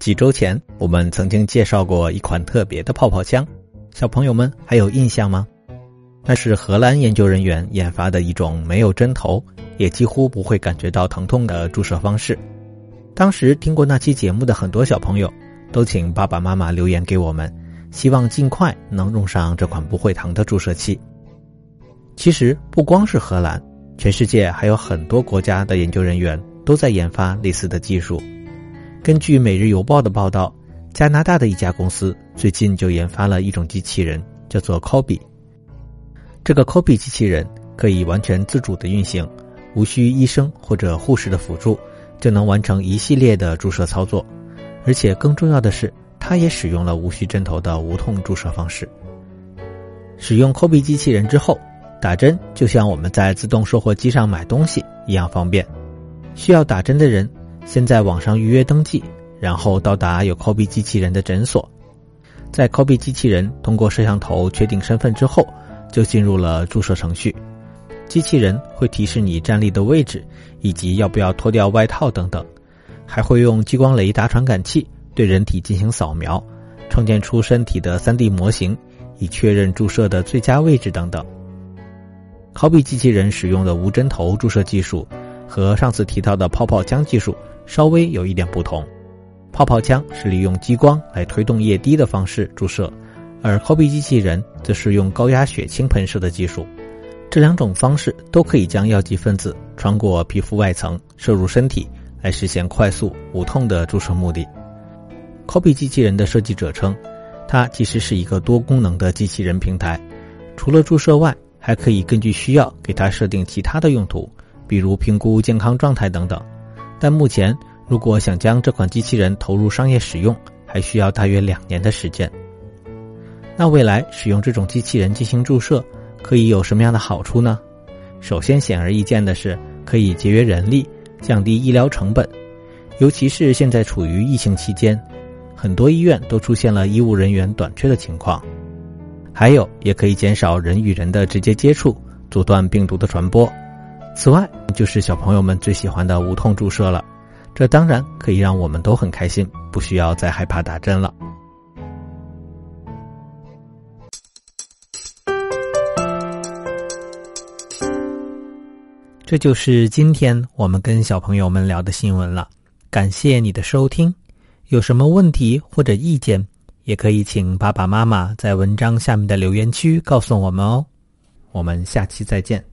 几周前，我们曾经介绍过一款特别的泡泡枪，小朋友们还有印象吗？那是荷兰研究人员研发的一种没有针头，也几乎不会感觉到疼痛的注射方式。当时听过那期节目的很多小朋友，都请爸爸妈妈留言给我们，希望尽快能用上这款不会疼的注射器。其实不光是荷兰，全世界还有很多国家的研究人员都在研发类似的技术。根据《每日邮报》的报道，加拿大的一家公司最近就研发了一种机器人，叫做 Kobe。这个 Kobe 机器人可以完全自主的运行，无需医生或者护士的辅助，就能完成一系列的注射操作。而且更重要的是，它也使用了无需针头的无痛注射方式。使用 Kobe 机器人之后，打针就像我们在自动售货机上买东西一样方便。需要打针的人。先在网上预约登记，然后到达有 Kobe 机器人的诊所，在 Kobe 机器人通过摄像头确定身份之后，就进入了注射程序。机器人会提示你站立的位置，以及要不要脱掉外套等等，还会用激光雷达传感器对人体进行扫描，创建出身体的 3D 模型，以确认注射的最佳位置等等。Kobe 机器人使用的无针头注射技术，和上次提到的泡泡枪技术。稍微有一点不同，泡泡枪是利用激光来推动液滴的方式注射，而 Kobe 机器人则是用高压血清喷射的技术。这两种方式都可以将药剂分子穿过皮肤外层射入身体，来实现快速无痛的注射目的。Kobe 机器人的设计者称，它其实是一个多功能的机器人平台，除了注射外，还可以根据需要给它设定其他的用途，比如评估健康状态等等。但目前，如果想将这款机器人投入商业使用，还需要大约两年的时间。那未来使用这种机器人进行注射，可以有什么样的好处呢？首先，显而易见的是，可以节约人力，降低医疗成本，尤其是现在处于疫情期间，很多医院都出现了医务人员短缺的情况。还有，也可以减少人与人的直接接触，阻断病毒的传播。此外，就是小朋友们最喜欢的无痛注射了，这当然可以让我们都很开心，不需要再害怕打针了。这就是今天我们跟小朋友们聊的新闻了，感谢你的收听。有什么问题或者意见，也可以请爸爸妈妈在文章下面的留言区告诉我们哦。我们下期再见。